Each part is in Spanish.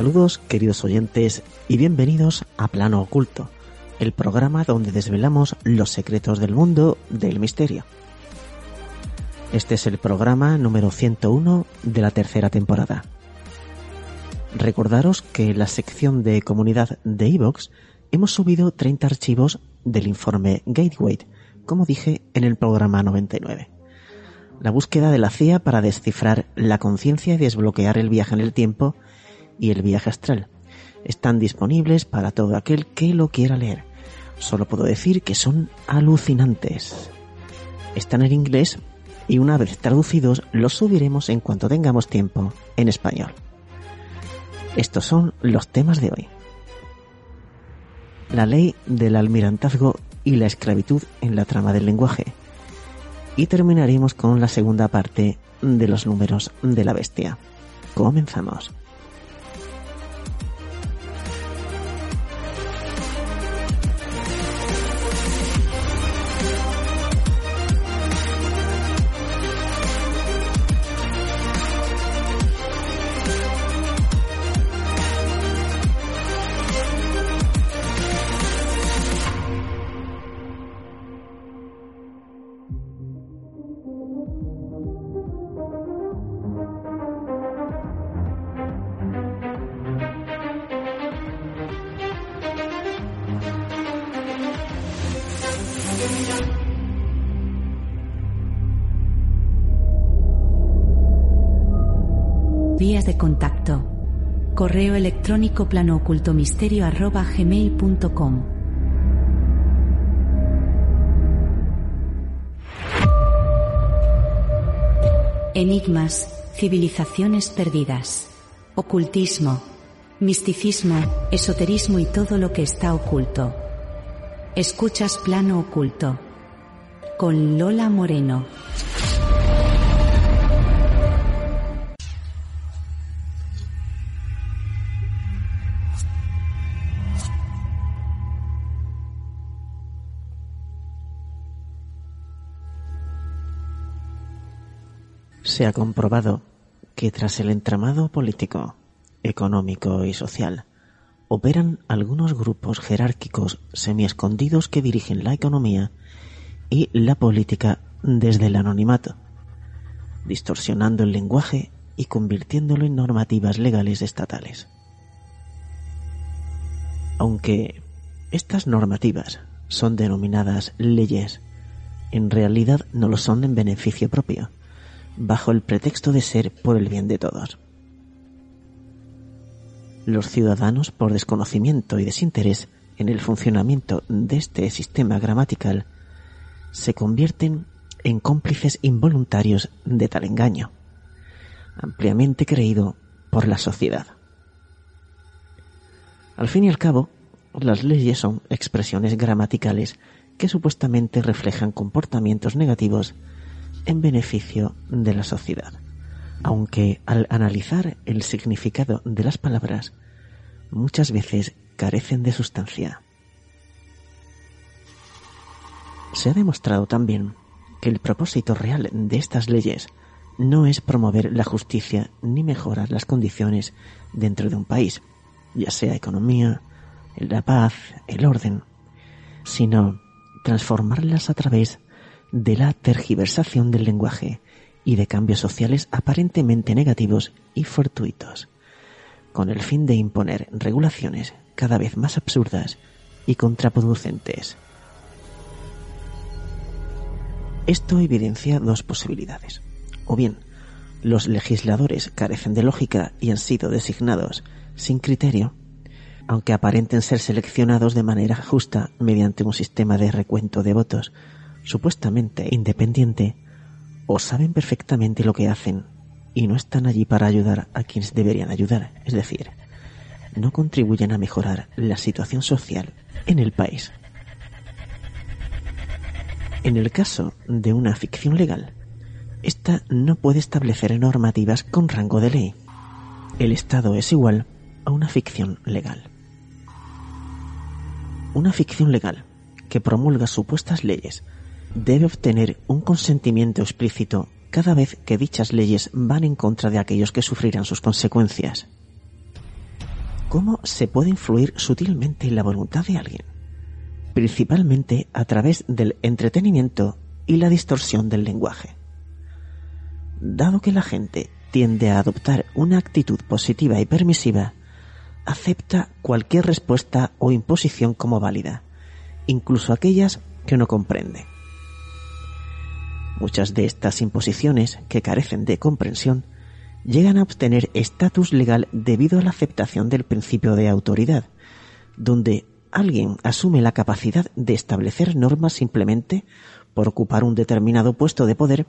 Saludos queridos oyentes y bienvenidos a Plano Oculto, el programa donde desvelamos los secretos del mundo del misterio. Este es el programa número 101 de la tercera temporada. Recordaros que en la sección de comunidad de iVox hemos subido 30 archivos del informe Gateway, como dije en el programa 99. La búsqueda de la CIA para descifrar la conciencia y desbloquear el viaje en el tiempo y el viaje astral. Están disponibles para todo aquel que lo quiera leer. Solo puedo decir que son alucinantes. Están en inglés y una vez traducidos los subiremos en cuanto tengamos tiempo en español. Estos son los temas de hoy. La ley del almirantazgo y la esclavitud en la trama del lenguaje. Y terminaremos con la segunda parte de los números de la bestia. Comenzamos. Correo electrónico planoocultomisterio. Enigmas, civilizaciones perdidas, ocultismo, misticismo, esoterismo y todo lo que está oculto. Escuchas Plano Oculto con Lola Moreno. Se ha comprobado que tras el entramado político, económico y social, operan algunos grupos jerárquicos semiescondidos que dirigen la economía y la política desde el anonimato, distorsionando el lenguaje y convirtiéndolo en normativas legales estatales. Aunque estas normativas son denominadas leyes, en realidad no lo son en beneficio propio bajo el pretexto de ser por el bien de todos. Los ciudadanos, por desconocimiento y desinterés en el funcionamiento de este sistema gramatical, se convierten en cómplices involuntarios de tal engaño, ampliamente creído por la sociedad. Al fin y al cabo, las leyes son expresiones gramaticales que supuestamente reflejan comportamientos negativos en beneficio de la sociedad, aunque al analizar el significado de las palabras muchas veces carecen de sustancia. Se ha demostrado también que el propósito real de estas leyes no es promover la justicia ni mejorar las condiciones dentro de un país, ya sea economía, la paz, el orden, sino transformarlas a través de la tergiversación del lenguaje y de cambios sociales aparentemente negativos y fortuitos, con el fin de imponer regulaciones cada vez más absurdas y contraproducentes. Esto evidencia dos posibilidades. O bien, los legisladores carecen de lógica y han sido designados sin criterio, aunque aparenten ser seleccionados de manera justa mediante un sistema de recuento de votos supuestamente independiente, o saben perfectamente lo que hacen y no están allí para ayudar a quienes deberían ayudar, es decir, no contribuyen a mejorar la situación social en el país. En el caso de una ficción legal, esta no puede establecer normativas con rango de ley. El Estado es igual a una ficción legal. Una ficción legal que promulga supuestas leyes debe obtener un consentimiento explícito cada vez que dichas leyes van en contra de aquellos que sufrirán sus consecuencias. ¿Cómo se puede influir sutilmente en la voluntad de alguien? Principalmente a través del entretenimiento y la distorsión del lenguaje. Dado que la gente tiende a adoptar una actitud positiva y permisiva, acepta cualquier respuesta o imposición como válida, incluso aquellas que no comprende. Muchas de estas imposiciones, que carecen de comprensión, llegan a obtener estatus legal debido a la aceptación del principio de autoridad, donde alguien asume la capacidad de establecer normas simplemente por ocupar un determinado puesto de poder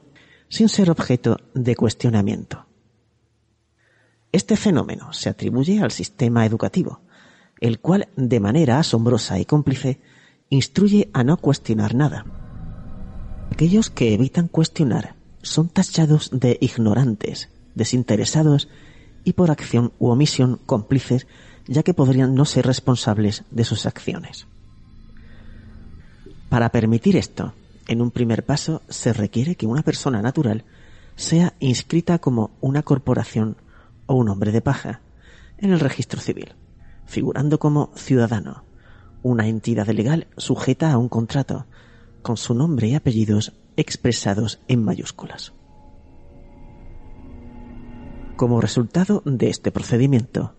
sin ser objeto de cuestionamiento. Este fenómeno se atribuye al sistema educativo, el cual, de manera asombrosa y cómplice, instruye a no cuestionar nada, Aquellos que evitan cuestionar son tachados de ignorantes, desinteresados y por acción u omisión cómplices, ya que podrían no ser responsables de sus acciones. Para permitir esto, en un primer paso se requiere que una persona natural sea inscrita como una corporación o un hombre de paja en el registro civil, figurando como ciudadano, una entidad legal sujeta a un contrato, con su nombre y apellidos expresados en mayúsculas. Como resultado de este procedimiento,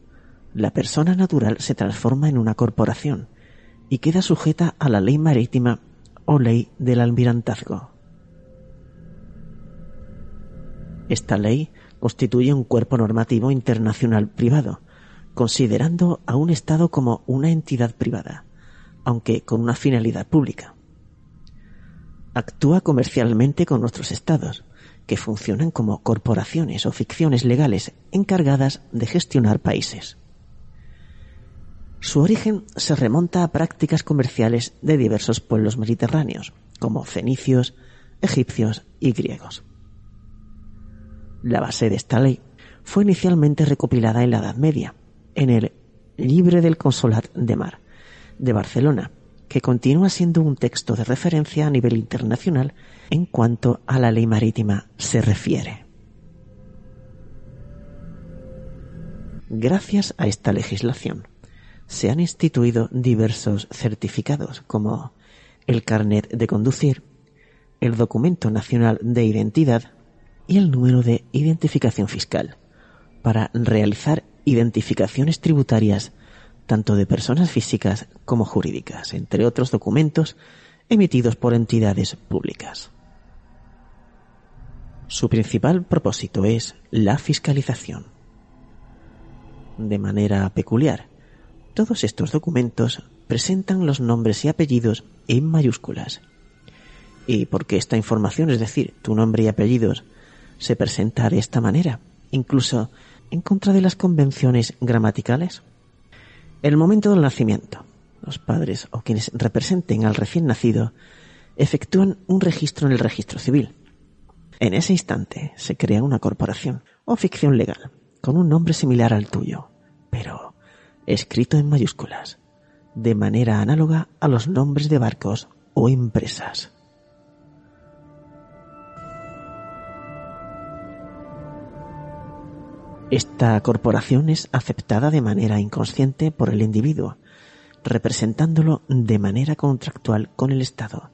la persona natural se transforma en una corporación y queda sujeta a la ley marítima o ley del almirantazgo. Esta ley constituye un cuerpo normativo internacional privado, considerando a un Estado como una entidad privada, aunque con una finalidad pública actúa comercialmente con nuestros estados, que funcionan como corporaciones o ficciones legales encargadas de gestionar países. Su origen se remonta a prácticas comerciales de diversos pueblos mediterráneos, como fenicios, egipcios y griegos. La base de esta ley fue inicialmente recopilada en la Edad Media, en el Libre del Consolat de Mar, de Barcelona, que continúa siendo un texto de referencia a nivel internacional en cuanto a la ley marítima se refiere. Gracias a esta legislación, se han instituido diversos certificados como el carnet de conducir, el documento nacional de identidad y el número de identificación fiscal para realizar identificaciones tributarias tanto de personas físicas como jurídicas, entre otros documentos emitidos por entidades públicas. Su principal propósito es la fiscalización. De manera peculiar, todos estos documentos presentan los nombres y apellidos en mayúsculas. ¿Y porque esta información, es decir, tu nombre y apellidos, se presenta de esta manera, incluso en contra de las convenciones gramaticales? El momento del nacimiento. Los padres o quienes representen al recién nacido efectúan un registro en el registro civil. En ese instante se crea una corporación o ficción legal con un nombre similar al tuyo, pero escrito en mayúsculas, de manera análoga a los nombres de barcos o empresas. Esta corporación es aceptada de manera inconsciente por el individuo, representándolo de manera contractual con el Estado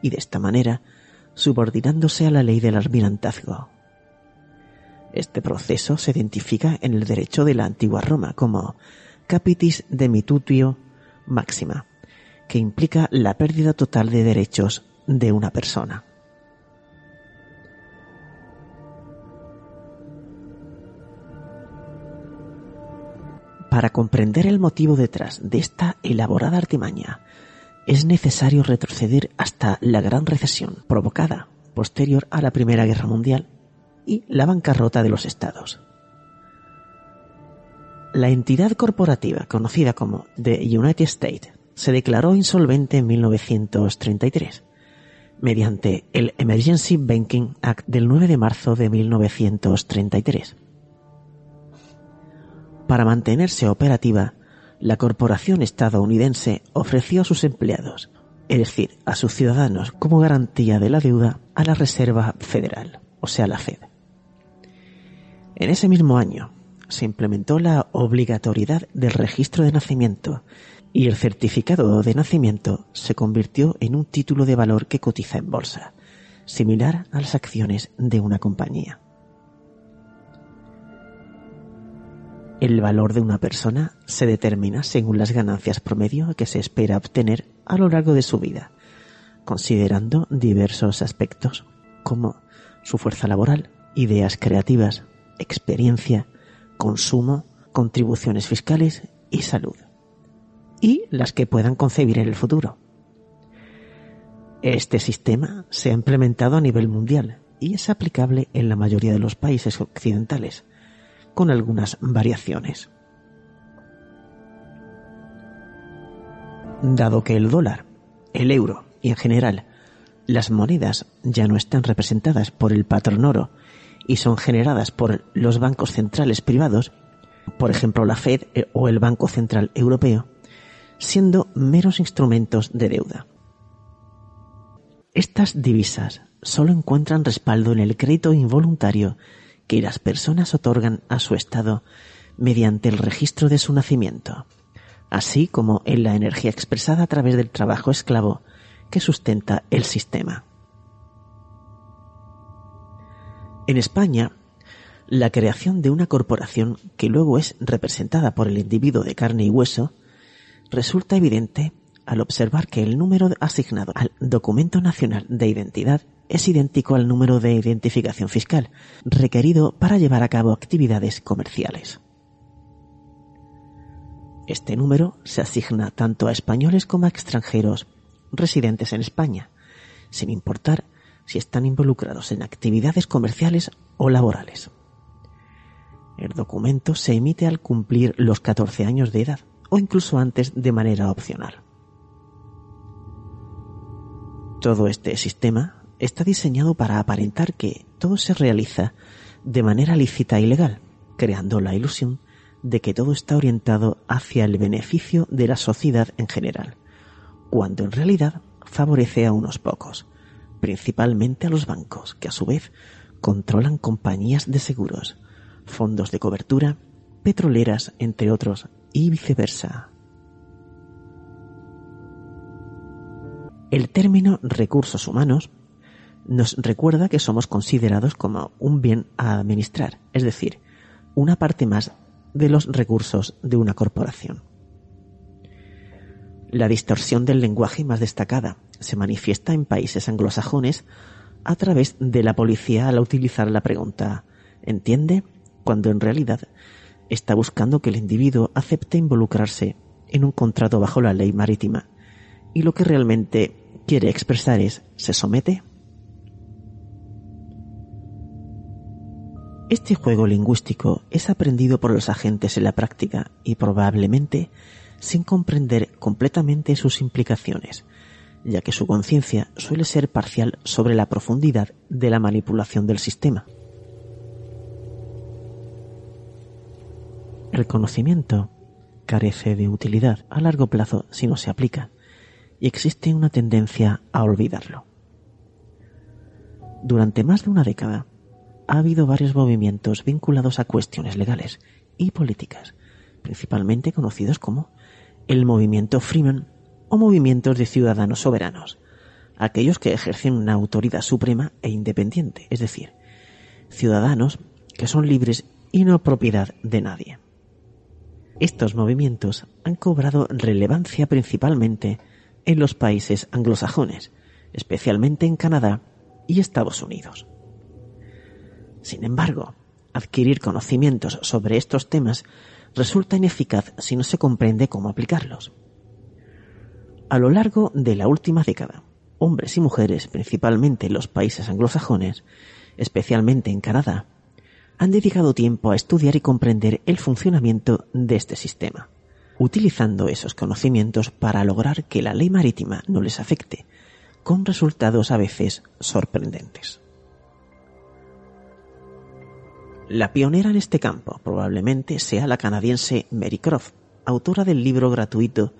y de esta manera subordinándose a la ley del almirantazgo. Este proceso se identifica en el derecho de la antigua Roma como capitis demitutio máxima, que implica la pérdida total de derechos de una persona. Para comprender el motivo detrás de esta elaborada artimaña, es necesario retroceder hasta la gran recesión provocada posterior a la Primera Guerra Mundial y la bancarrota de los estados. La entidad corporativa conocida como The United States se declaró insolvente en 1933 mediante el Emergency Banking Act del 9 de marzo de 1933. Para mantenerse operativa, la corporación estadounidense ofreció a sus empleados, es decir, a sus ciudadanos, como garantía de la deuda a la Reserva Federal, o sea, la Fed. En ese mismo año, se implementó la obligatoriedad del registro de nacimiento y el certificado de nacimiento se convirtió en un título de valor que cotiza en bolsa, similar a las acciones de una compañía. El valor de una persona se determina según las ganancias promedio que se espera obtener a lo largo de su vida, considerando diversos aspectos como su fuerza laboral, ideas creativas, experiencia, consumo, contribuciones fiscales y salud, y las que puedan concebir en el futuro. Este sistema se ha implementado a nivel mundial y es aplicable en la mayoría de los países occidentales, con algunas variaciones. Dado que el dólar, el euro y en general las monedas ya no están representadas por el patrón oro y son generadas por los bancos centrales privados, por ejemplo la Fed eh, o el Banco Central Europeo, siendo meros instrumentos de deuda. Estas divisas solo encuentran respaldo en el crédito involuntario que las personas otorgan a su Estado mediante el registro de su nacimiento, así como en la energía expresada a través del trabajo esclavo que sustenta el sistema. En España, la creación de una corporación que luego es representada por el individuo de carne y hueso resulta evidente al observar que el número asignado al documento nacional de identidad es idéntico al número de identificación fiscal requerido para llevar a cabo actividades comerciales. Este número se asigna tanto a españoles como a extranjeros residentes en España, sin importar si están involucrados en actividades comerciales o laborales. El documento se emite al cumplir los 14 años de edad o incluso antes de manera opcional. Todo este sistema está diseñado para aparentar que todo se realiza de manera lícita y legal, creando la ilusión de que todo está orientado hacia el beneficio de la sociedad en general, cuando en realidad favorece a unos pocos, principalmente a los bancos, que a su vez controlan compañías de seguros, fondos de cobertura, petroleras, entre otros, y viceversa. El término recursos humanos nos recuerda que somos considerados como un bien a administrar, es decir, una parte más de los recursos de una corporación. La distorsión del lenguaje más destacada se manifiesta en países anglosajones a través de la policía al utilizar la pregunta ¿entiende? cuando en realidad está buscando que el individuo acepte involucrarse en un contrato bajo la ley marítima y lo que realmente quiere expresar es ¿se somete? Este juego lingüístico es aprendido por los agentes en la práctica y probablemente sin comprender completamente sus implicaciones, ya que su conciencia suele ser parcial sobre la profundidad de la manipulación del sistema. El conocimiento carece de utilidad a largo plazo si no se aplica, y existe una tendencia a olvidarlo. Durante más de una década, ha habido varios movimientos vinculados a cuestiones legales y políticas, principalmente conocidos como el movimiento Freeman o movimientos de ciudadanos soberanos, aquellos que ejercen una autoridad suprema e independiente, es decir, ciudadanos que son libres y no propiedad de nadie. Estos movimientos han cobrado relevancia principalmente en los países anglosajones, especialmente en Canadá y Estados Unidos. Sin embargo, adquirir conocimientos sobre estos temas resulta ineficaz si no se comprende cómo aplicarlos. A lo largo de la última década, hombres y mujeres, principalmente en los países anglosajones, especialmente en Canadá, han dedicado tiempo a estudiar y comprender el funcionamiento de este sistema, utilizando esos conocimientos para lograr que la ley marítima no les afecte, con resultados a veces sorprendentes. La pionera en este campo probablemente sea la canadiense Mary Croft, autora del libro gratuito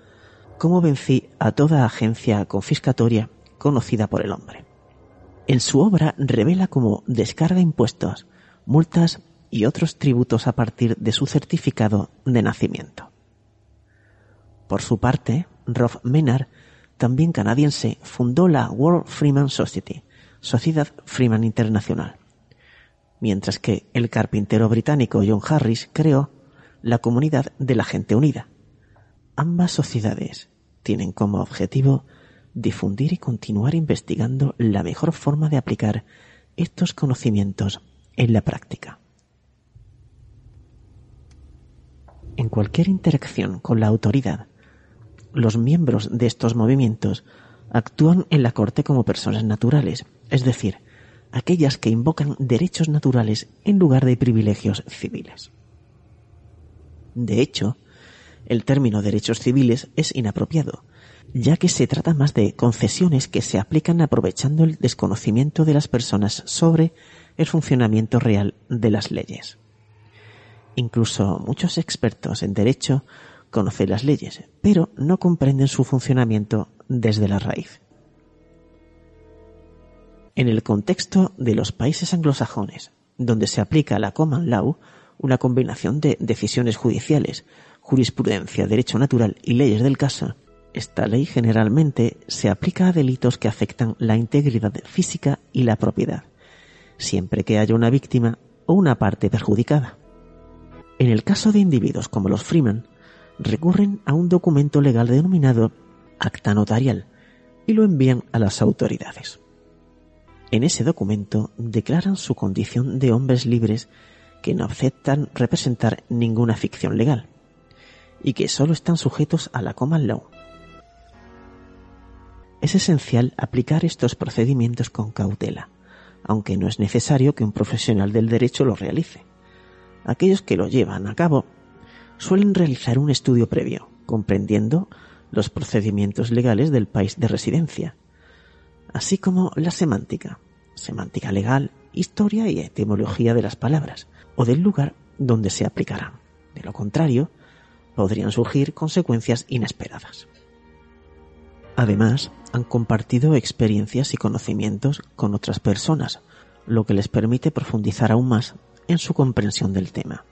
Cómo vencí a toda agencia confiscatoria conocida por el hombre. En su obra revela cómo descarga impuestos, multas y otros tributos a partir de su certificado de nacimiento. Por su parte, Rolf Menard, también canadiense, fundó la World Freeman Society, Sociedad Freeman Internacional, mientras que el carpintero británico John Harris creó la Comunidad de la Gente Unida. Ambas sociedades tienen como objetivo difundir y continuar investigando la mejor forma de aplicar estos conocimientos en la práctica. En cualquier interacción con la autoridad, los miembros de estos movimientos actúan en la corte como personas naturales, es decir, aquellas que invocan derechos naturales en lugar de privilegios civiles. De hecho, el término derechos civiles es inapropiado, ya que se trata más de concesiones que se aplican aprovechando el desconocimiento de las personas sobre el funcionamiento real de las leyes. Incluso muchos expertos en derecho conocen las leyes, pero no comprenden su funcionamiento desde la raíz. En el contexto de los países anglosajones, donde se aplica la common law, una combinación de decisiones judiciales, jurisprudencia, derecho natural y leyes del caso, esta ley generalmente se aplica a delitos que afectan la integridad física y la propiedad, siempre que haya una víctima o una parte perjudicada. En el caso de individuos como los Freeman, recurren a un documento legal denominado acta notarial y lo envían a las autoridades. En ese documento declaran su condición de hombres libres que no aceptan representar ninguna ficción legal y que solo están sujetos a la common law. Es esencial aplicar estos procedimientos con cautela, aunque no es necesario que un profesional del derecho lo realice. Aquellos que lo llevan a cabo suelen realizar un estudio previo, comprendiendo los procedimientos legales del país de residencia, así como la semántica, semántica legal, historia y etimología de las palabras, o del lugar donde se aplicarán. De lo contrario, podrían surgir consecuencias inesperadas. Además, han compartido experiencias y conocimientos con otras personas, lo que les permite profundizar aún más en su comprensión del tema.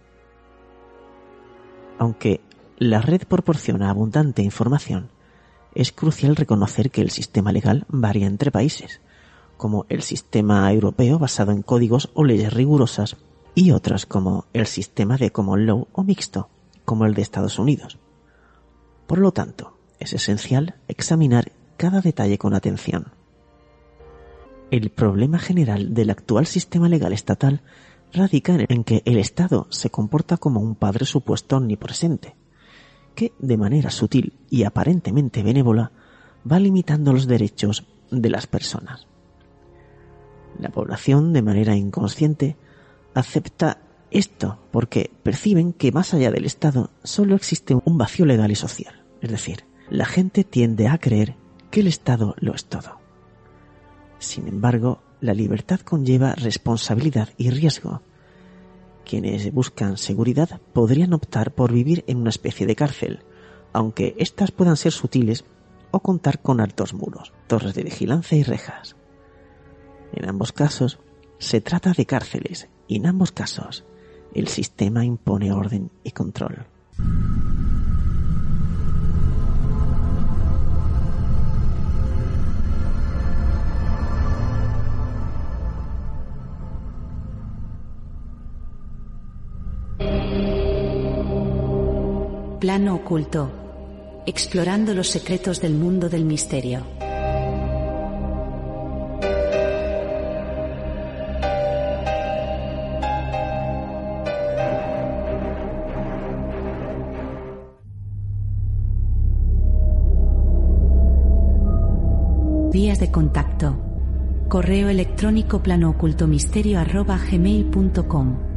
Aunque la red proporciona abundante información, es crucial reconocer que el sistema legal varía entre países, como el sistema europeo basado en códigos o leyes rigurosas y otras como el sistema de common law o mixto, como el de Estados Unidos. Por lo tanto, es esencial examinar cada detalle con atención. El problema general del actual sistema legal estatal radica en que el Estado se comporta como un padre supuesto omnipresente, que de manera sutil y aparentemente benévola va limitando los derechos de las personas. La población, de manera inconsciente, acepta esto porque perciben que más allá del Estado solo existe un vacío legal y social. Es decir, la gente tiende a creer que el Estado lo es todo. Sin embargo, la libertad conlleva responsabilidad y riesgo. Quienes buscan seguridad podrían optar por vivir en una especie de cárcel, aunque éstas puedan ser sutiles o contar con altos muros, torres de vigilancia y rejas. En ambos casos, se trata de cárceles y en ambos casos, el sistema impone orden y control. plano oculto, explorando los secretos del mundo del misterio. Vías de contacto. Correo electrónico plano arroba gmail.com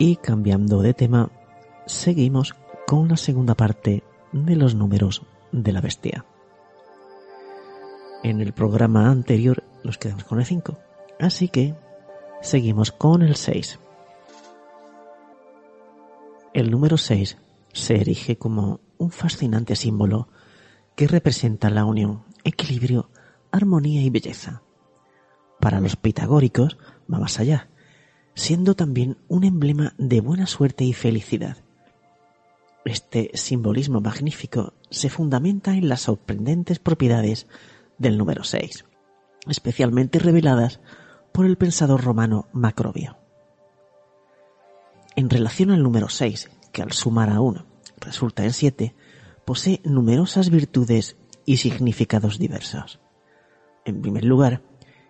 Y cambiando de tema, seguimos con la segunda parte de los números de la bestia. En el programa anterior nos quedamos con el 5, así que seguimos con el 6. El número 6 se erige como un fascinante símbolo que representa la unión, equilibrio, armonía y belleza. Para los pitagóricos va más allá siendo también un emblema de buena suerte y felicidad. Este simbolismo magnífico se fundamenta en las sorprendentes propiedades del número 6, especialmente reveladas por el pensador romano Macrobio. En relación al número 6, que al sumar a 1 resulta en 7, posee numerosas virtudes y significados diversos. En primer lugar,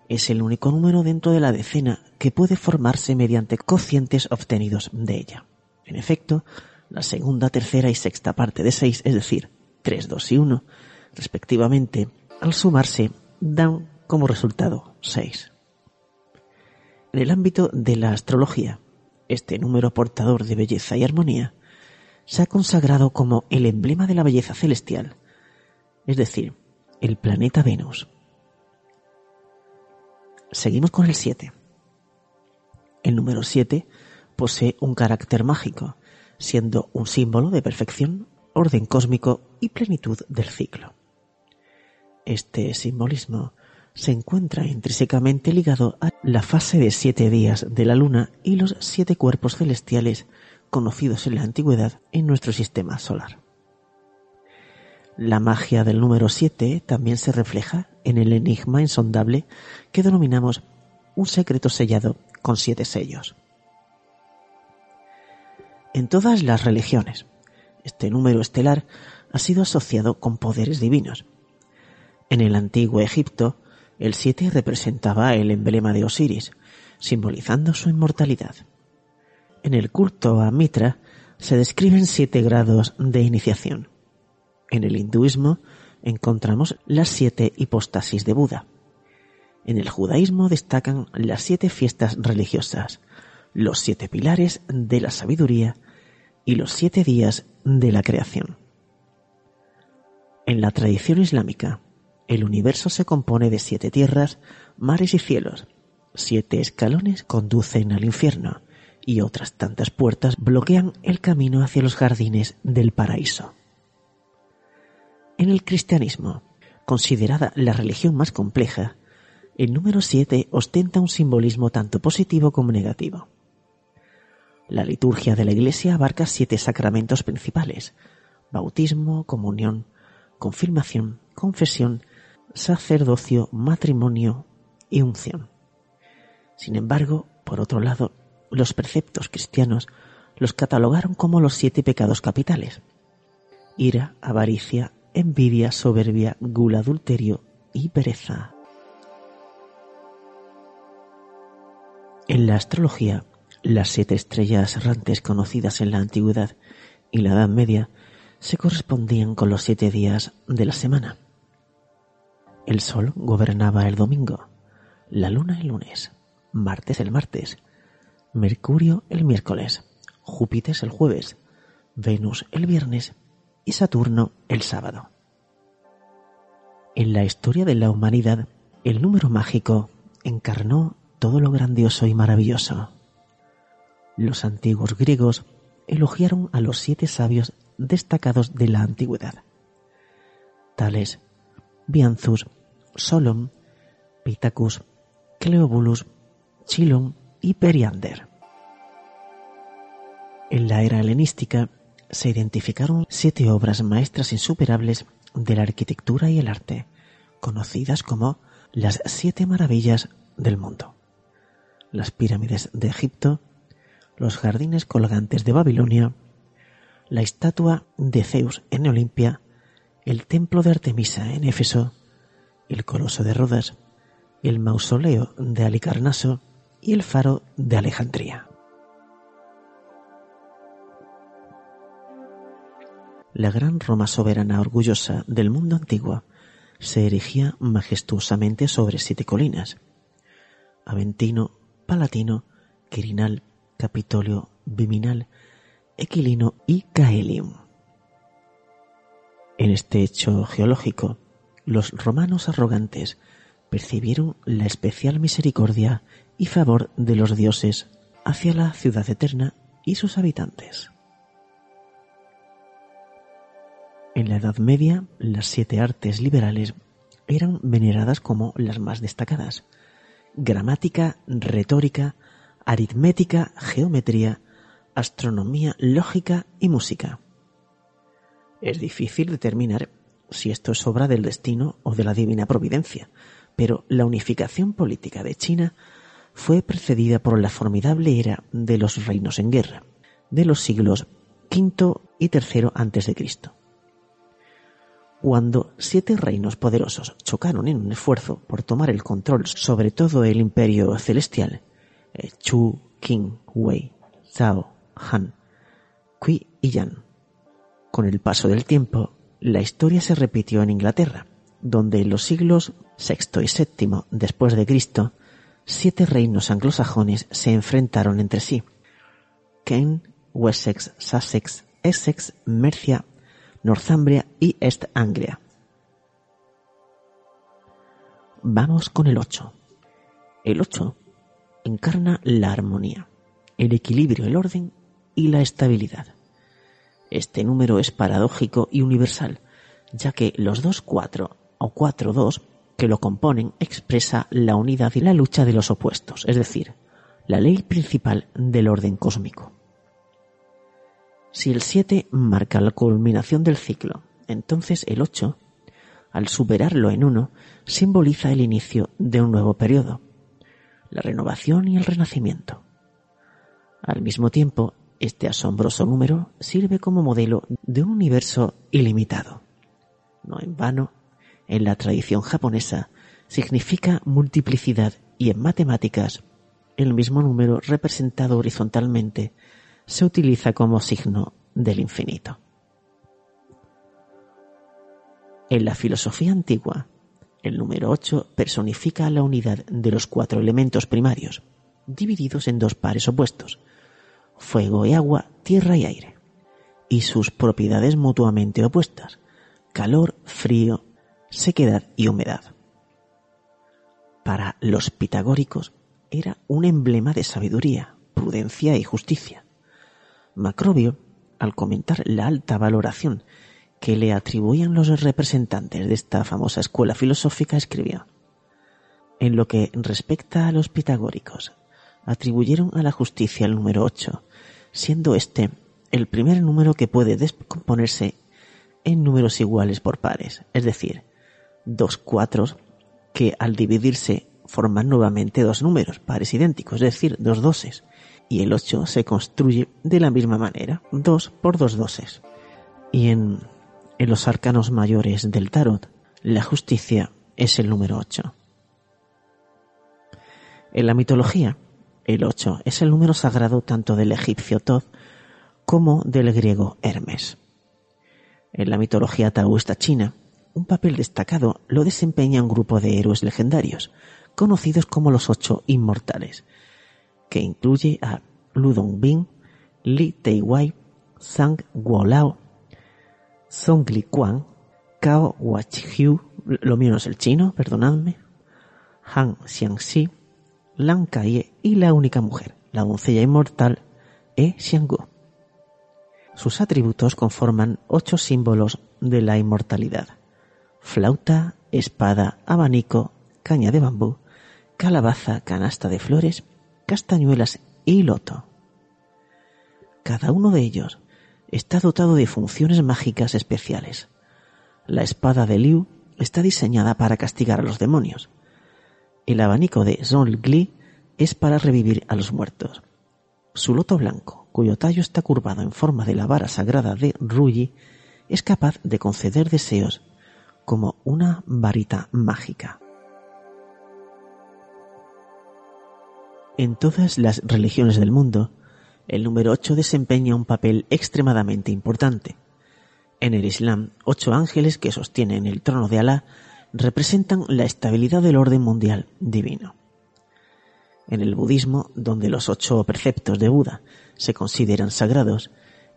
es el único número dentro de la decena que puede formarse mediante cocientes obtenidos de ella. En efecto, la segunda, tercera y sexta parte de 6, es decir, 3, 2 y 1, respectivamente, al sumarse, dan como resultado 6. En el ámbito de la astrología, este número portador de belleza y armonía se ha consagrado como el emblema de la belleza celestial, es decir, el planeta Venus, Seguimos con el 7. El número 7 posee un carácter mágico, siendo un símbolo de perfección, orden cósmico y plenitud del ciclo. Este simbolismo se encuentra intrínsecamente ligado a la fase de siete días de la luna y los siete cuerpos celestiales conocidos en la antigüedad en nuestro sistema solar. La magia del número 7 también se refleja en el enigma insondable que denominamos un secreto sellado con siete sellos. En todas las religiones, este número estelar ha sido asociado con poderes divinos. En el antiguo Egipto, el 7 representaba el emblema de Osiris, simbolizando su inmortalidad. En el culto a Mitra se describen siete grados de iniciación. En el hinduismo encontramos las siete hipostasis de Buda. En el judaísmo destacan las siete fiestas religiosas, los siete pilares de la sabiduría y los siete días de la creación. En la tradición islámica, el universo se compone de siete tierras, mares y cielos. Siete escalones conducen al infierno y otras tantas puertas bloquean el camino hacia los jardines del paraíso. En el cristianismo, considerada la religión más compleja, el número 7 ostenta un simbolismo tanto positivo como negativo. La liturgia de la Iglesia abarca siete sacramentos principales, bautismo, comunión, confirmación, confesión, sacerdocio, matrimonio y unción. Sin embargo, por otro lado, los preceptos cristianos los catalogaron como los siete pecados capitales. Ira, avaricia, envidia, soberbia, gula, adulterio y pereza. En la astrología, las siete estrellas errantes conocidas en la antigüedad y la Edad Media se correspondían con los siete días de la semana. El Sol gobernaba el domingo, la Luna el lunes, Martes el martes, Mercurio el miércoles, Júpiter el jueves, Venus el viernes y Saturno el sábado. En la historia de la humanidad, el número mágico encarnó todo lo grandioso y maravilloso. Los antiguos griegos elogiaron a los siete sabios destacados de la antigüedad, tales Bianzus, Solon, Pitacus, Cleobulus, Chilon y Periander. En la era helenística, se identificaron siete obras maestras insuperables de la arquitectura y el arte, conocidas como las siete maravillas del mundo. Las pirámides de Egipto, los jardines colgantes de Babilonia, la estatua de Zeus en Olimpia, el templo de Artemisa en Éfeso, el coloso de Rodas, el mausoleo de Alicarnaso y el faro de Alejandría. La gran Roma soberana orgullosa del mundo antiguo se erigía majestuosamente sobre siete colinas. Aventino, Palatino, Quirinal, Capitolio, Viminal, Equilino y Caelium. En este hecho geológico, los romanos arrogantes percibieron la especial misericordia y favor de los dioses hacia la ciudad eterna y sus habitantes. En la Edad Media, las siete artes liberales eran veneradas como las más destacadas. Gramática, retórica, aritmética, geometría, astronomía, lógica y música. Es difícil determinar si esto es obra del destino o de la divina providencia, pero la unificación política de China fue precedida por la formidable era de los reinos en guerra, de los siglos V y III Cristo. Cuando siete reinos poderosos chocaron en un esfuerzo por tomar el control sobre todo el imperio celestial, eh, Chu, Qing, Wei, Zhao, Han, Kui y Yan. Con el paso del tiempo, la historia se repitió en Inglaterra, donde en los siglos VI y VII después de Cristo, siete reinos anglosajones se enfrentaron entre sí. Kent, Wessex, Sussex, Essex, Mercia, Northumbria y East Anglia. Vamos con el 8. El 8 encarna la armonía, el equilibrio, el orden y la estabilidad. Este número es paradójico y universal, ya que los dos cuatro o cuatro dos que lo componen expresa la unidad y la lucha de los opuestos, es decir, la ley principal del orden cósmico. Si el 7 marca la culminación del ciclo, entonces el 8, al superarlo en 1, simboliza el inicio de un nuevo periodo, la renovación y el renacimiento. Al mismo tiempo, este asombroso número sirve como modelo de un universo ilimitado. No en vano, en la tradición japonesa significa multiplicidad y en matemáticas el mismo número representado horizontalmente se utiliza como signo del infinito. En la filosofía antigua, el número 8 personifica la unidad de los cuatro elementos primarios, divididos en dos pares opuestos, fuego y agua, tierra y aire, y sus propiedades mutuamente opuestas, calor, frío, sequedad y humedad. Para los pitagóricos era un emblema de sabiduría, prudencia y justicia. Macrobio, al comentar la alta valoración que le atribuían los representantes de esta famosa escuela filosófica, escribió En lo que respecta a los pitagóricos, atribuyeron a la justicia el número 8, siendo este el primer número que puede descomponerse en números iguales por pares, es decir, dos cuatros que al dividirse forman nuevamente dos números, pares idénticos, es decir, dos doses. Y el 8 se construye de la misma manera, dos por dos doses. Y en, en los arcanos mayores del tarot, la justicia es el número 8. En la mitología, el 8 es el número sagrado tanto del egipcio Thoth como del griego Hermes. En la mitología taoísta china, un papel destacado lo desempeña un grupo de héroes legendarios, conocidos como los Ocho Inmortales, que incluye a Lu Dongbin, Li Teiwai, Zhang Guolao, Song Li Quan, Cao Huachiu, lo mío no es el chino, perdonadme, Han Xiangxi, Lan Kaie y la única mujer, la doncella inmortal E Xianggu. Sus atributos conforman ocho símbolos de la inmortalidad flauta, espada, abanico, caña de bambú, calabaza, canasta de flores, castañuelas y loto. Cada uno de ellos está dotado de funciones mágicas especiales. La espada de Liu está diseñada para castigar a los demonios. El abanico de Gli es para revivir a los muertos. Su loto blanco, cuyo tallo está curvado en forma de la vara sagrada de Ruyi, es capaz de conceder deseos como una varita mágica. En todas las religiones del mundo, el número 8 desempeña un papel extremadamente importante. En el Islam, ocho ángeles que sostienen el trono de Alá representan la estabilidad del orden mundial divino. En el budismo, donde los ocho preceptos de Buda se consideran sagrados,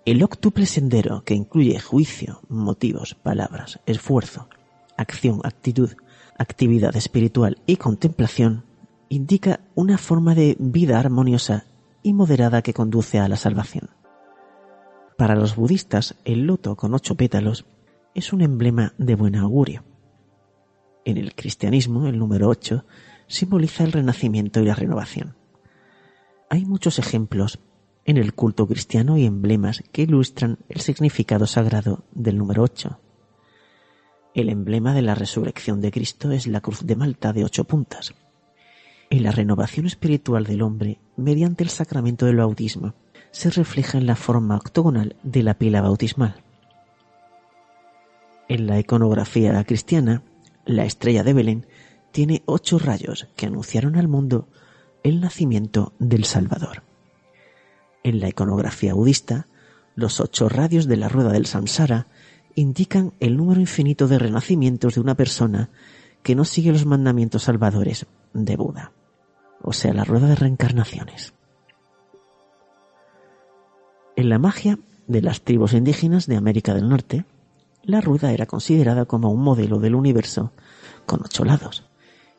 el octuple sendero que incluye juicio, motivos, palabras, esfuerzo, acción, actitud, actividad espiritual y contemplación indica una forma de vida armoniosa y moderada que conduce a la salvación. Para los budistas, el loto con ocho pétalos es un emblema de buen augurio. En el cristianismo, el número ocho simboliza el renacimiento y la renovación. Hay muchos ejemplos en el culto cristiano y emblemas que ilustran el significado sagrado del número ocho. El emblema de la resurrección de Cristo es la cruz de Malta de ocho puntas. En la renovación espiritual del hombre, mediante el sacramento del bautismo, se refleja en la forma octogonal de la pila bautismal. En la iconografía cristiana, la estrella de Belén tiene ocho rayos que anunciaron al mundo el nacimiento del Salvador. En la iconografía budista, los ocho radios de la rueda del samsara indican el número infinito de renacimientos de una persona que no sigue los mandamientos salvadores de Buda, o sea, la rueda de reencarnaciones. En la magia de las tribus indígenas de América del Norte, la rueda era considerada como un modelo del universo con ocho lados,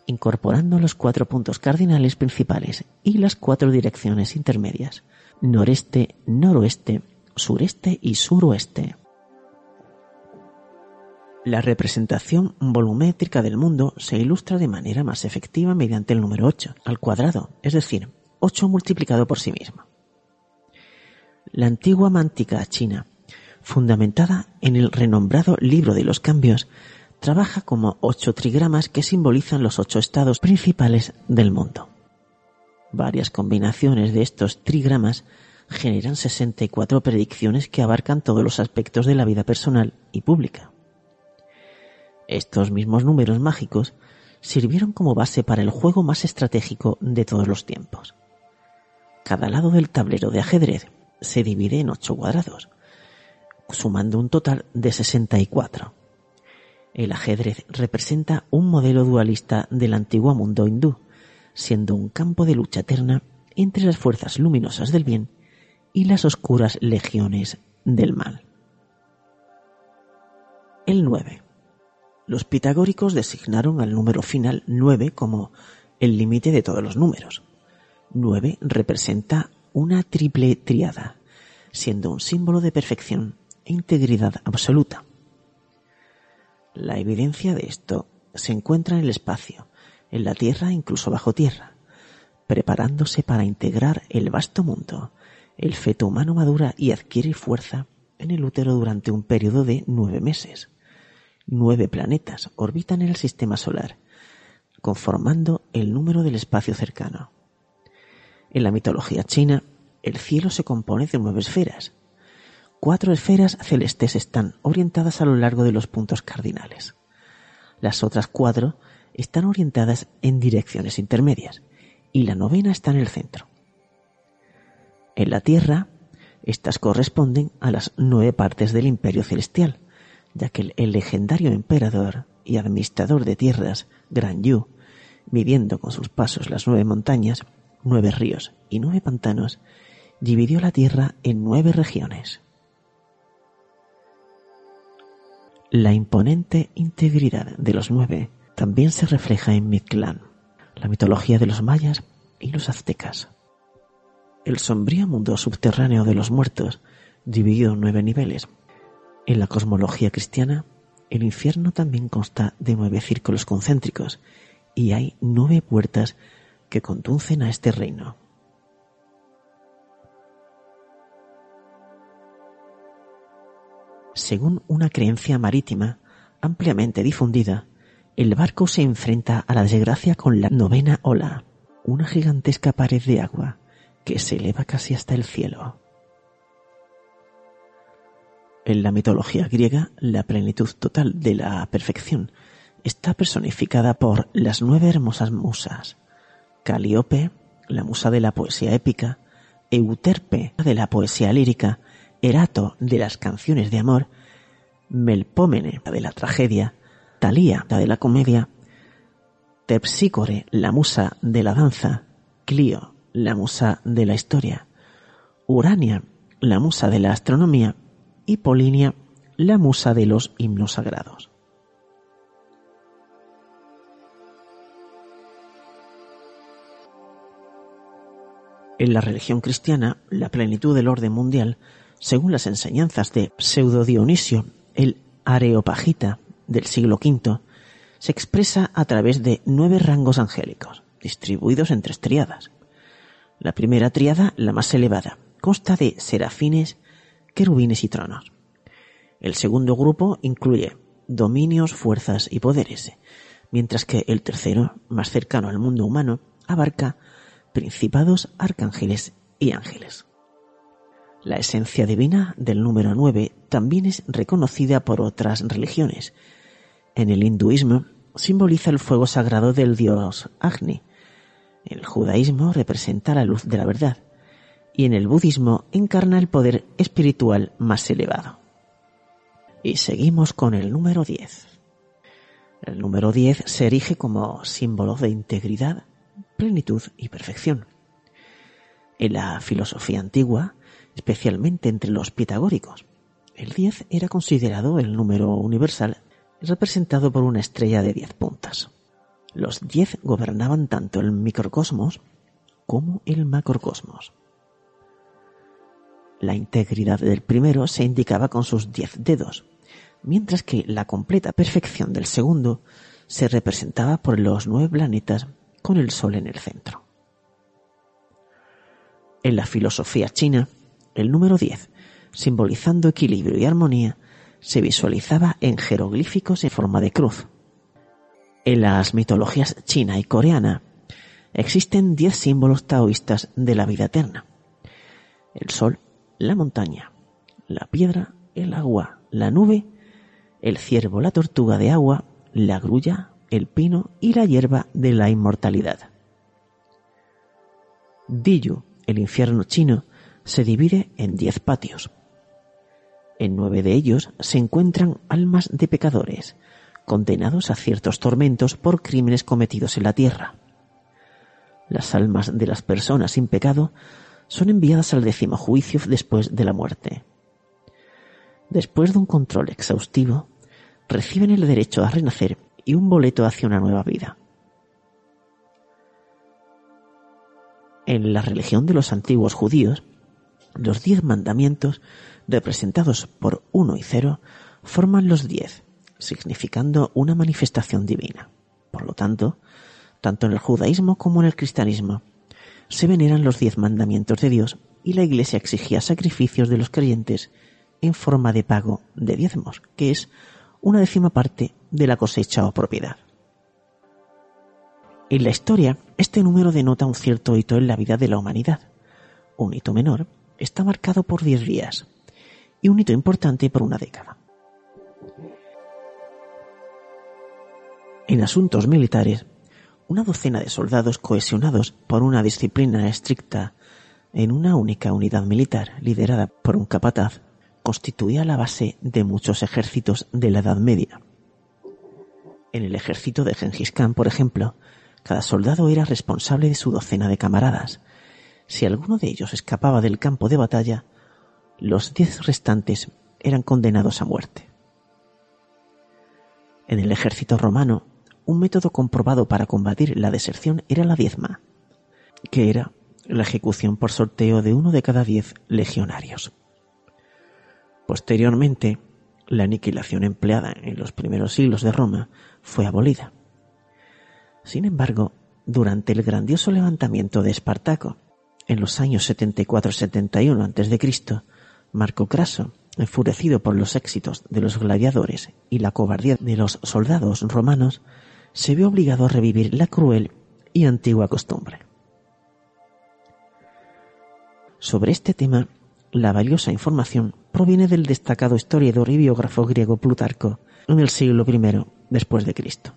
incorporando los cuatro puntos cardinales principales y las cuatro direcciones intermedias, noreste, noroeste, sureste y suroeste. La representación volumétrica del mundo se ilustra de manera más efectiva mediante el número 8 al cuadrado, es decir, 8 multiplicado por sí mismo. La antigua mántica china, fundamentada en el renombrado Libro de los Cambios, trabaja como ocho trigramas que simbolizan los ocho estados principales del mundo. Varias combinaciones de estos trigramas generan 64 predicciones que abarcan todos los aspectos de la vida personal y pública. Estos mismos números mágicos sirvieron como base para el juego más estratégico de todos los tiempos. Cada lado del tablero de ajedrez se divide en ocho cuadrados, sumando un total de 64. El ajedrez representa un modelo dualista del antiguo mundo hindú, siendo un campo de lucha eterna entre las fuerzas luminosas del bien y las oscuras legiones del mal. El 9. Los pitagóricos designaron al número final 9 como el límite de todos los números. 9 representa una triple triada, siendo un símbolo de perfección e integridad absoluta. La evidencia de esto se encuentra en el espacio, en la Tierra e incluso bajo tierra, preparándose para integrar el vasto mundo. El feto humano madura y adquiere fuerza en el útero durante un periodo de nueve meses nueve planetas orbitan en el sistema solar, conformando el número del espacio cercano. En la mitología china, el cielo se compone de nueve esferas. Cuatro esferas celestes están orientadas a lo largo de los puntos cardinales. Las otras cuatro están orientadas en direcciones intermedias y la novena está en el centro. En la Tierra, estas corresponden a las nueve partes del imperio celestial, ya que el legendario emperador y administrador de tierras, Gran Yu, midiendo con sus pasos las nueve montañas, nueve ríos y nueve pantanos, dividió la tierra en nueve regiones. La imponente integridad de los nueve también se refleja en Mictlán, la mitología de los mayas y los aztecas. El sombrío mundo subterráneo de los muertos, dividido en nueve niveles, en la cosmología cristiana, el infierno también consta de nueve círculos concéntricos y hay nueve puertas que conducen a este reino. Según una creencia marítima ampliamente difundida, el barco se enfrenta a la desgracia con la novena ola, una gigantesca pared de agua que se eleva casi hasta el cielo. En la mitología griega, la plenitud total de la perfección está personificada por las nueve hermosas musas. Calíope, la musa de la poesía épica, Euterpe, de la poesía lírica, Erato, de las canciones de amor, Melpómene, de la tragedia, Talía, de la comedia, Terpsícore, la musa de la danza, Clio, la musa de la historia, Urania, la musa de la astronomía, y Polinia, la musa de los himnos sagrados. En la religión cristiana, la plenitud del orden mundial, según las enseñanzas de Pseudo Dionisio, el Areopagita del siglo V, se expresa a través de nueve rangos angélicos, distribuidos en tres triadas. La primera triada, la más elevada, consta de serafines, querubines y tronos. El segundo grupo incluye dominios, fuerzas y poderes, mientras que el tercero, más cercano al mundo humano, abarca principados, arcángeles y ángeles. La esencia divina del número 9 también es reconocida por otras religiones. En el hinduismo simboliza el fuego sagrado del dios Agni. El judaísmo representa la luz de la verdad. Y en el budismo encarna el poder espiritual más elevado. Y seguimos con el número 10. El número 10 se erige como símbolo de integridad, plenitud y perfección. En la filosofía antigua, especialmente entre los pitagóricos, el 10 era considerado el número universal representado por una estrella de 10 puntas. Los 10 gobernaban tanto el microcosmos como el macrocosmos. La integridad del primero se indicaba con sus 10 dedos, mientras que la completa perfección del segundo se representaba por los nueve planetas con el Sol en el centro. En la filosofía china, el número 10, simbolizando equilibrio y armonía, se visualizaba en jeroglíficos en forma de cruz. En las mitologías china y coreana existen diez símbolos taoístas de la vida eterna. El sol, la montaña, la piedra, el agua, la nube, el ciervo, la tortuga de agua, la grulla, el pino y la hierba de la inmortalidad. Diyu, el infierno chino, se divide en diez patios. En nueve de ellos se encuentran almas de pecadores, condenados a ciertos tormentos por crímenes cometidos en la tierra. Las almas de las personas sin pecado son enviadas al décimo juicio después de la muerte. Después de un control exhaustivo, reciben el derecho a renacer y un boleto hacia una nueva vida. En la religión de los antiguos judíos, los diez mandamientos, representados por uno y cero, forman los diez, significando una manifestación divina. Por lo tanto, tanto en el judaísmo como en el cristianismo, se veneran los diez mandamientos de Dios y la Iglesia exigía sacrificios de los creyentes en forma de pago de diezmos, que es una décima parte de la cosecha o propiedad. En la historia, este número denota un cierto hito en la vida de la humanidad. Un hito menor está marcado por diez días y un hito importante por una década. En asuntos militares, una docena de soldados cohesionados por una disciplina estricta en una única unidad militar liderada por un capataz constituía la base de muchos ejércitos de la Edad Media. En el ejército de Gengis Khan, por ejemplo, cada soldado era responsable de su docena de camaradas. Si alguno de ellos escapaba del campo de batalla, los diez restantes eran condenados a muerte. En el ejército romano, un método comprobado para combatir la deserción era la diezma, que era la ejecución por sorteo de uno de cada diez legionarios. Posteriormente, la aniquilación empleada en los primeros siglos de Roma fue abolida. Sin embargo, durante el grandioso levantamiento de Espartaco, en los años 74-71 a.C., Marco Craso, enfurecido por los éxitos de los gladiadores y la cobardía de los soldados romanos, se vio obligado a revivir la cruel y antigua costumbre. Sobre este tema, la valiosa información proviene del destacado historiador y biógrafo griego Plutarco en el siglo I después de Cristo.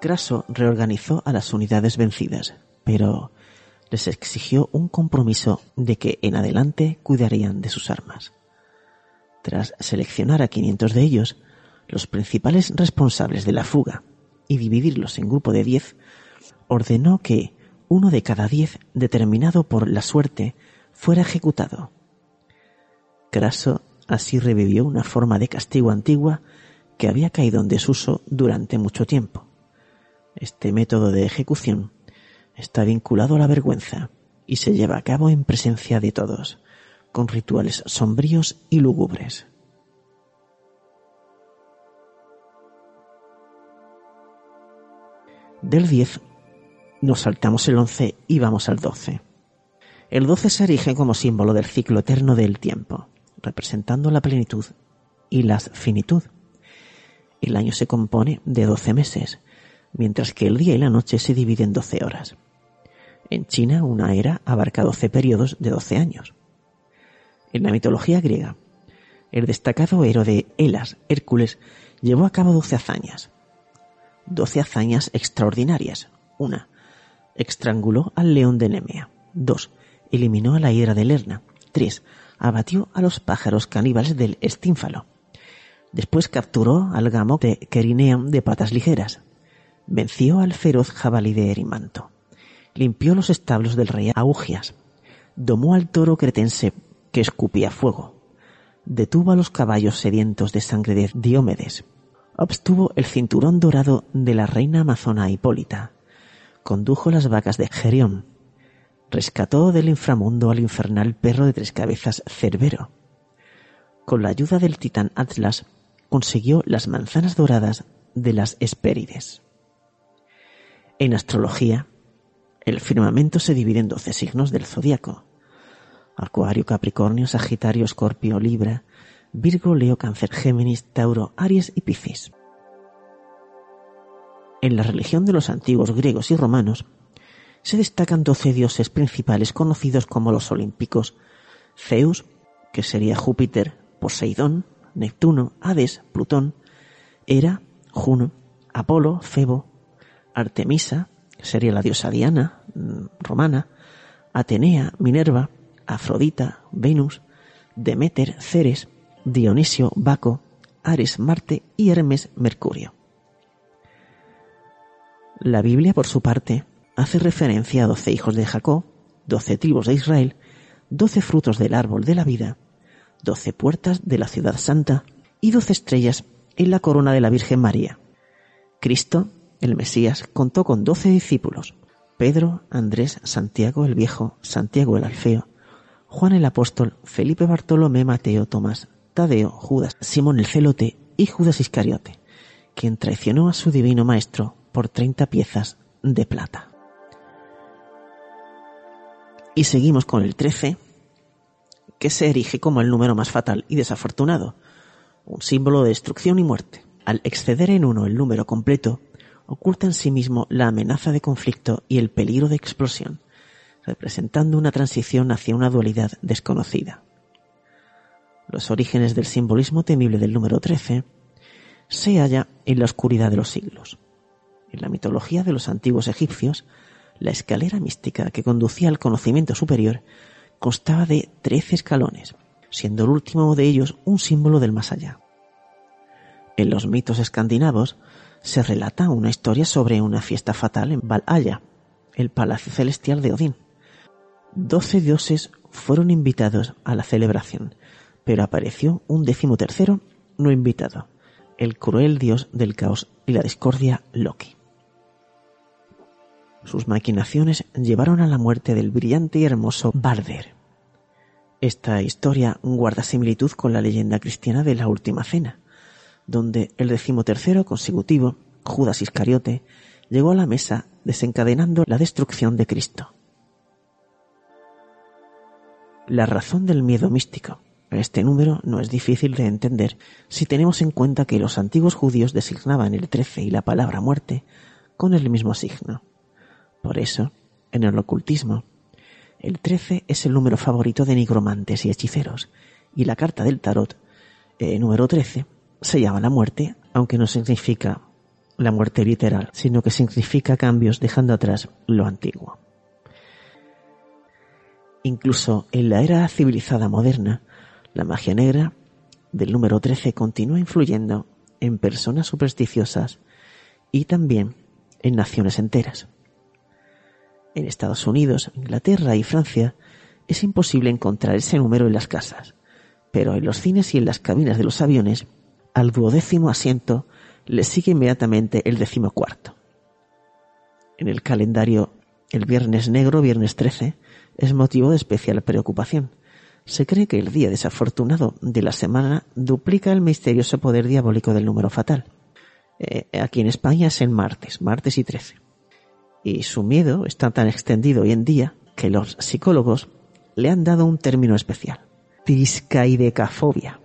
Craso reorganizó a las unidades vencidas, pero les exigió un compromiso de que en adelante cuidarían de sus armas. Tras seleccionar a 500 de ellos, los principales responsables de la fuga, y dividirlos en grupo de 10, ordenó que uno de cada diez, determinado por la suerte, fuera ejecutado. Craso así revivió una forma de castigo antigua que había caído en desuso durante mucho tiempo. Este método de ejecución está vinculado a la vergüenza y se lleva a cabo en presencia de todos, con rituales sombríos y lúgubres. Del 10 nos saltamos el 11 y vamos al 12. El 12 se erige como símbolo del ciclo eterno del tiempo, representando la plenitud y la finitud. El año se compone de 12 meses, mientras que el día y la noche se dividen en 12 horas. En China, una era abarca 12 periodos de 12 años. En la mitología griega, el destacado héroe de Elas, Hércules, llevó a cabo 12 hazañas. 12 hazañas extraordinarias. Una, Extranguló al león de Nemea. 2. Eliminó a la hiedra de Lerna. 3. Abatió a los pájaros caníbales del Estínfalo. Después capturó al gamo de Kerineam de patas ligeras. Venció al feroz jabalí de Erimanto. Limpió los establos del rey Augias. Domó al toro cretense que escupía fuego. Detuvo a los caballos sedientos de sangre de Diomedes. Obstuvo el cinturón dorado de la reina amazona Hipólita condujo las vacas de Gerión, rescató del inframundo al infernal perro de tres cabezas Cerbero. Con la ayuda del titán Atlas consiguió las manzanas doradas de las Hespérides. En astrología, el firmamento se divide en doce signos del zodiaco. Acuario, Capricornio, Sagitario, Escorpio, Libra, Virgo, Leo, Cáncer, Géminis, Tauro, Aries y Piscis. En la religión de los antiguos griegos y romanos se destacan doce dioses principales conocidos como los olímpicos, Zeus, que sería Júpiter, Poseidón, Neptuno, Hades, Plutón, Hera, Juno, Apolo, Febo, Artemisa, que sería la diosa Diana, mm, romana, Atenea, Minerva, Afrodita, Venus, Demeter, Ceres, Dionisio, Baco, Ares, Marte y Hermes, Mercurio. La Biblia, por su parte, hace referencia a doce hijos de Jacob, doce tribus de Israel, doce frutos del árbol de la vida, doce puertas de la ciudad santa y doce estrellas en la corona de la Virgen María. Cristo, el Mesías, contó con doce discípulos, Pedro, Andrés, Santiago el Viejo, Santiago el Alfeo, Juan el Apóstol, Felipe Bartolomé, Mateo, Tomás, Tadeo, Judas, Simón el Celote y Judas Iscariote, quien traicionó a su divino Maestro por 30 piezas de plata. Y seguimos con el 13, que se erige como el número más fatal y desafortunado, un símbolo de destrucción y muerte. Al exceder en uno el número completo, oculta en sí mismo la amenaza de conflicto y el peligro de explosión, representando una transición hacia una dualidad desconocida. Los orígenes del simbolismo temible del número 13 se halla en la oscuridad de los siglos. En la mitología de los antiguos egipcios, la escalera mística que conducía al conocimiento superior constaba de trece escalones, siendo el último de ellos un símbolo del más allá. En los mitos escandinavos se relata una historia sobre una fiesta fatal en Valhalla, el palacio celestial de Odín. Doce dioses fueron invitados a la celebración, pero apareció un décimo tercero no invitado, el cruel dios del caos y la discordia Loki. Sus maquinaciones llevaron a la muerte del brillante y hermoso Barder. Esta historia guarda similitud con la leyenda cristiana de la Última Cena, donde el decimotercero consecutivo, Judas Iscariote, llegó a la mesa desencadenando la destrucción de Cristo. La razón del miedo místico este número no es difícil de entender si tenemos en cuenta que los antiguos judíos designaban el trece y la palabra muerte con el mismo signo. Por eso, en el ocultismo, el 13 es el número favorito de nigromantes y hechiceros, y la carta del tarot, eh, número 13, se llama la muerte, aunque no significa la muerte literal, sino que significa cambios dejando atrás lo antiguo. Incluso en la era civilizada moderna, la magia negra del número 13 continúa influyendo en personas supersticiosas y también en naciones enteras. En Estados Unidos, Inglaterra y Francia es imposible encontrar ese número en las casas, pero en los cines y en las cabinas de los aviones, al duodécimo asiento le sigue inmediatamente el decimocuarto. En el calendario, el Viernes Negro, Viernes 13, es motivo de especial preocupación. Se cree que el día desafortunado de la semana duplica el misterioso poder diabólico del número fatal. Eh, aquí en España es en martes, martes y 13. Y su miedo está tan extendido hoy en día que los psicólogos le han dado un término especial. Piscaidecafobia.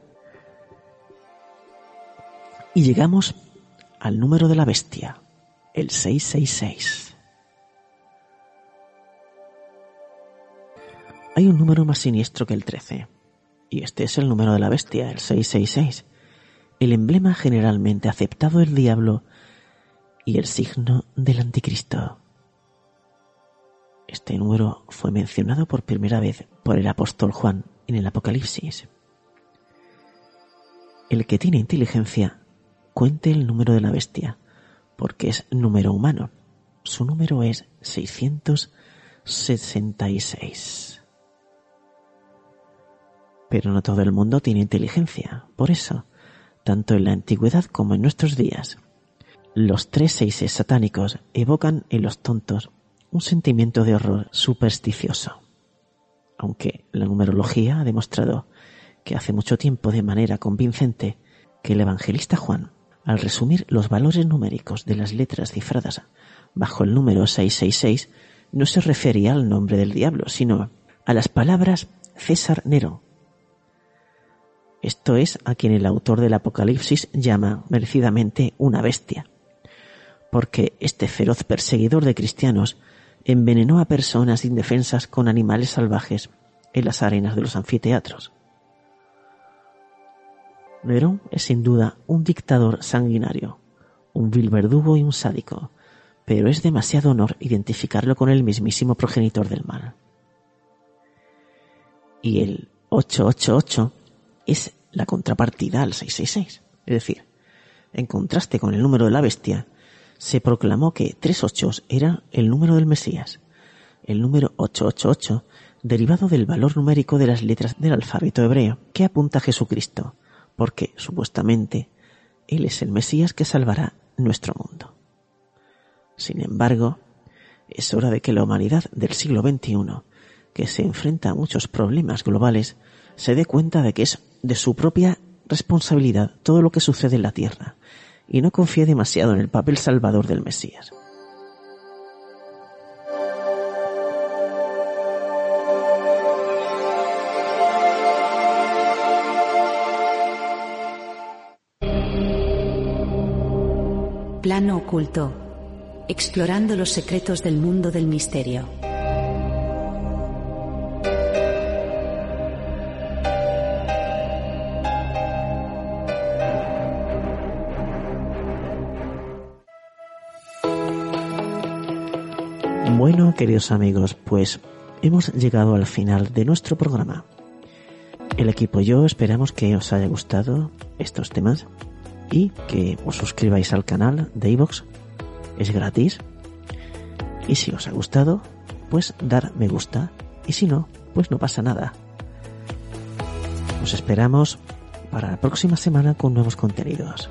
Y llegamos al número de la bestia, el 666. Hay un número más siniestro que el 13, y este es el número de la bestia, el 666, el emblema generalmente aceptado del diablo y el signo del anticristo. Este número fue mencionado por primera vez por el apóstol Juan en el Apocalipsis. El que tiene inteligencia cuente el número de la bestia, porque es número humano. Su número es 666. Pero no todo el mundo tiene inteligencia. Por eso, tanto en la antigüedad como en nuestros días, los tres seises satánicos evocan en los tontos un sentimiento de horror supersticioso. Aunque la numerología ha demostrado que hace mucho tiempo de manera convincente que el evangelista Juan, al resumir los valores numéricos de las letras cifradas bajo el número 666, no se refería al nombre del diablo, sino a las palabras César Nero. Esto es a quien el autor del Apocalipsis llama merecidamente una bestia, porque este feroz perseguidor de cristianos envenenó a personas indefensas con animales salvajes en las arenas de los anfiteatros. Nerón es sin duda un dictador sanguinario, un vil verdugo y un sádico, pero es demasiado honor identificarlo con el mismísimo progenitor del mal. Y el 888 es la contrapartida al 666, es decir, en contraste con el número de la bestia, se proclamó que tres ochos era el número del Mesías. El número 888, derivado del valor numérico de las letras del alfabeto hebreo, que apunta a Jesucristo, porque, supuestamente, Él es el Mesías que salvará nuestro mundo. Sin embargo, es hora de que la humanidad del siglo XXI, que se enfrenta a muchos problemas globales, se dé cuenta de que es de su propia responsabilidad todo lo que sucede en la Tierra, y no confía demasiado en el papel salvador del Mesías. Plano oculto, explorando los secretos del mundo del misterio. Queridos amigos, pues hemos llegado al final de nuestro programa. El equipo y yo esperamos que os haya gustado estos temas y que os suscribáis al canal de iVox. Es gratis. Y si os ha gustado, pues dar me gusta. Y si no, pues no pasa nada. Os esperamos para la próxima semana con nuevos contenidos.